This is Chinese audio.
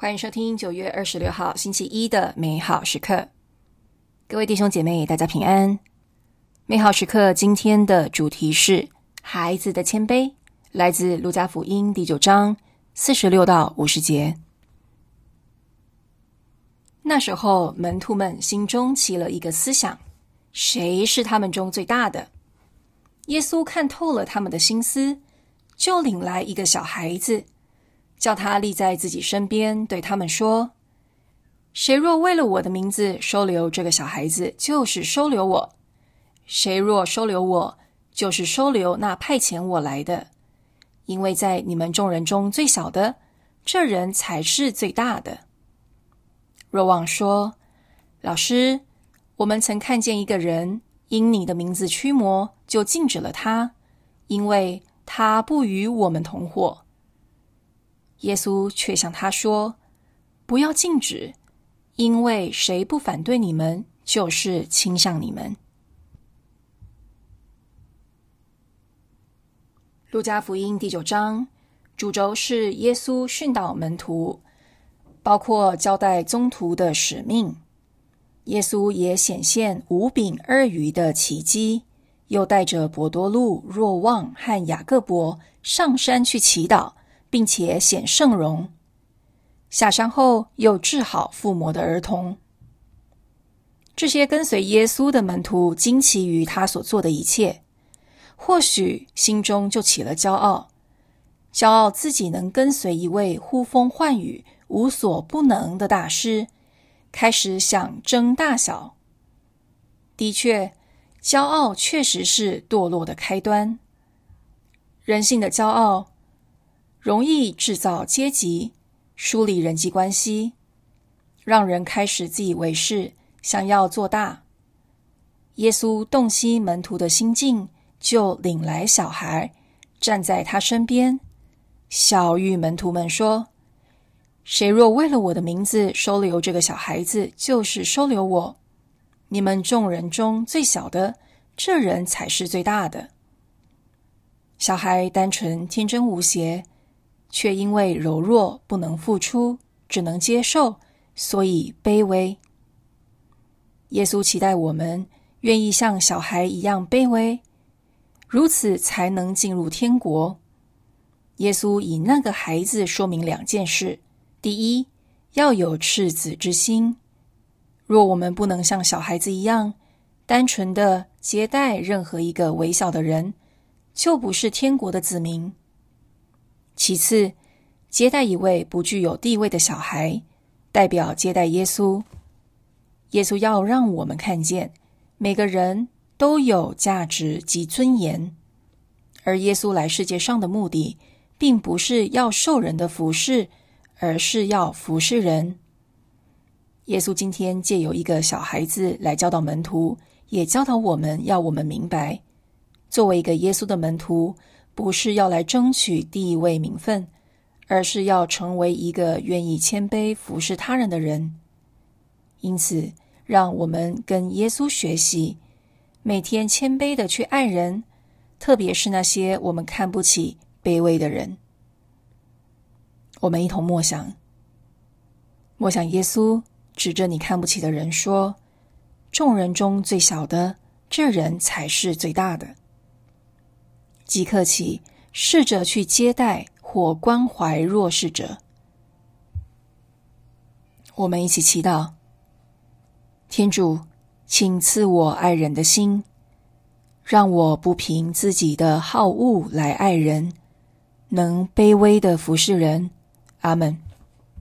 欢迎收听九月二十六号星期一的美好时刻，各位弟兄姐妹，大家平安。美好时刻今天的主题是孩子的谦卑，来自路加福音第九章四十六到五十节。那时候，门徒们心中起了一个思想：谁是他们中最大的？耶稣看透了他们的心思，就领来一个小孩子。叫他立在自己身边，对他们说：“谁若为了我的名字收留这个小孩子，就是收留我；谁若收留我，就是收留那派遣我来的。因为在你们众人中最小的，这人才是最大的。”若望说：“老师，我们曾看见一个人因你的名字驱魔，就禁止了他，因为他不与我们同伙。”耶稣却向他说：“不要禁止，因为谁不反对你们，就是倾向你们。”路加福音第九章主轴是耶稣训导门徒，包括交代宗徒的使命。耶稣也显现五饼二鱼的奇迹，又带着伯多禄、若望和雅各伯上山去祈祷。并且显圣容，下山后又治好附魔的儿童。这些跟随耶稣的门徒惊奇于他所做的一切，或许心中就起了骄傲，骄傲自己能跟随一位呼风唤雨、无所不能的大师，开始想争大小。的确，骄傲确实是堕落的开端。人性的骄傲。容易制造阶级，梳理人际关系，让人开始自以为是，想要做大。耶稣洞悉门徒的心境，就领来小孩，站在他身边，小谕门徒们说：“谁若为了我的名字收留这个小孩子，就是收留我。你们众人中最小的，这人才是最大的。”小孩单纯、天真无邪。却因为柔弱不能付出，只能接受，所以卑微。耶稣期待我们愿意像小孩一样卑微，如此才能进入天国。耶稣以那个孩子说明两件事：第一，要有赤子之心；若我们不能像小孩子一样单纯的接待任何一个微小的人，就不是天国的子民。其次，接待一位不具有地位的小孩，代表接待耶稣。耶稣要让我们看见，每个人都有价值及尊严。而耶稣来世界上的目的，并不是要受人的服侍，而是要服侍人。耶稣今天借由一个小孩子来教导门徒，也教导我们要我们明白，作为一个耶稣的门徒。不是要来争取地位名分，而是要成为一个愿意谦卑服侍他人的人。因此，让我们跟耶稣学习，每天谦卑的去爱人，特别是那些我们看不起、卑微的人。我们一同默想，默想耶稣指着你看不起的人说：“众人中最小的，这人才是最大的。”即刻起，试着去接待或关怀弱势者。我们一起祈祷：天主，请赐我爱人的心，让我不凭自己的好恶来爱人，能卑微的服侍人。阿门。